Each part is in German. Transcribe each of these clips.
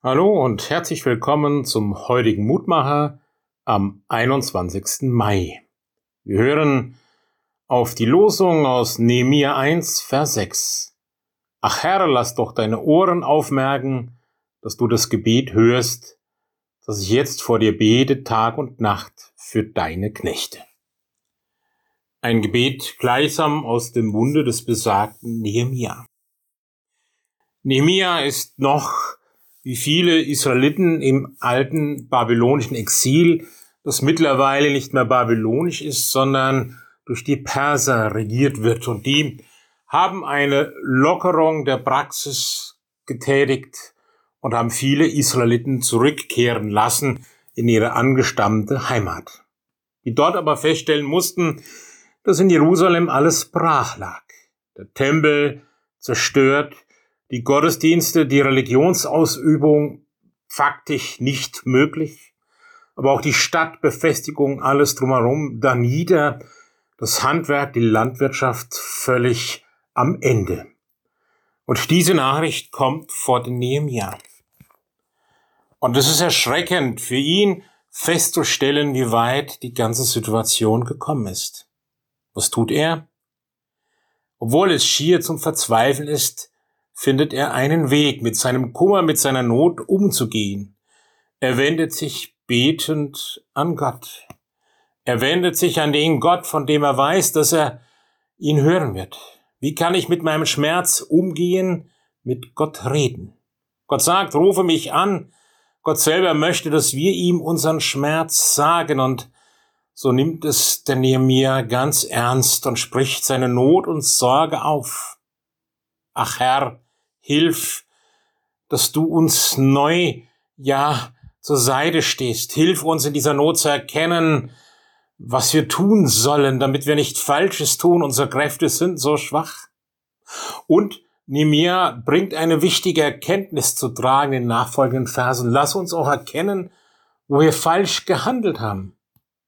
Hallo und herzlich willkommen zum heutigen Mutmacher am 21. Mai. Wir hören auf die Losung aus Nehemiah 1, Vers 6. Ach Herr, lass doch deine Ohren aufmerken, dass du das Gebet hörst, das ich jetzt vor dir bete, Tag und Nacht für deine Knechte. Ein Gebet gleichsam aus dem Munde des besagten Nehemiah. Nehemiah ist noch wie viele Israeliten im alten babylonischen Exil, das mittlerweile nicht mehr babylonisch ist, sondern durch die Perser regiert wird. Und die haben eine Lockerung der Praxis getätigt und haben viele Israeliten zurückkehren lassen in ihre angestammte Heimat. Die dort aber feststellen mussten, dass in Jerusalem alles brach lag. Der Tempel zerstört, die Gottesdienste, die Religionsausübung faktisch nicht möglich, aber auch die Stadtbefestigung, alles drumherum, da nieder, das Handwerk, die Landwirtschaft völlig am Ende. Und diese Nachricht kommt vor den Nehemiah. Und es ist erschreckend für ihn festzustellen, wie weit die ganze Situation gekommen ist. Was tut er? Obwohl es schier zum Verzweifeln ist, findet er einen Weg, mit seinem Kummer, mit seiner Not umzugehen. Er wendet sich betend an Gott. Er wendet sich an den Gott, von dem er weiß, dass er ihn hören wird. Wie kann ich mit meinem Schmerz umgehen, mit Gott reden? Gott sagt, rufe mich an. Gott selber möchte, dass wir ihm unseren Schmerz sagen und so nimmt es der Nehemiah ganz ernst und spricht seine Not und Sorge auf. Ach Herr, Hilf, dass du uns neu, ja, zur Seite stehst. Hilf uns in dieser Not zu erkennen, was wir tun sollen, damit wir nicht Falsches tun. Unsere Kräfte sind so schwach. Und Nemia bringt eine wichtige Erkenntnis zu tragen in den nachfolgenden Versen. Lass uns auch erkennen, wo wir falsch gehandelt haben.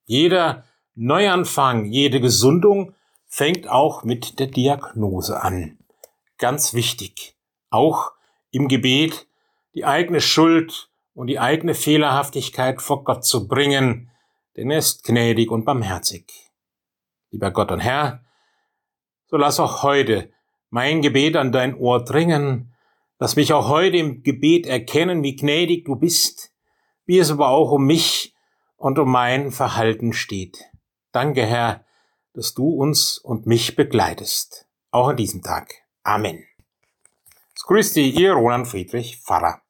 Jeder Neuanfang, jede Gesundung fängt auch mit der Diagnose an. Ganz wichtig auch im Gebet die eigene Schuld und die eigene Fehlerhaftigkeit vor Gott zu bringen, denn er ist gnädig und barmherzig. Lieber Gott und Herr, so lass auch heute mein Gebet an dein Ohr dringen, lass mich auch heute im Gebet erkennen, wie gnädig du bist, wie es aber auch um mich und um mein Verhalten steht. Danke, Herr, dass du uns und mich begleitest, auch an diesem Tag. Amen. Grüß dich, ihr Roland Friedrich Pfarrer.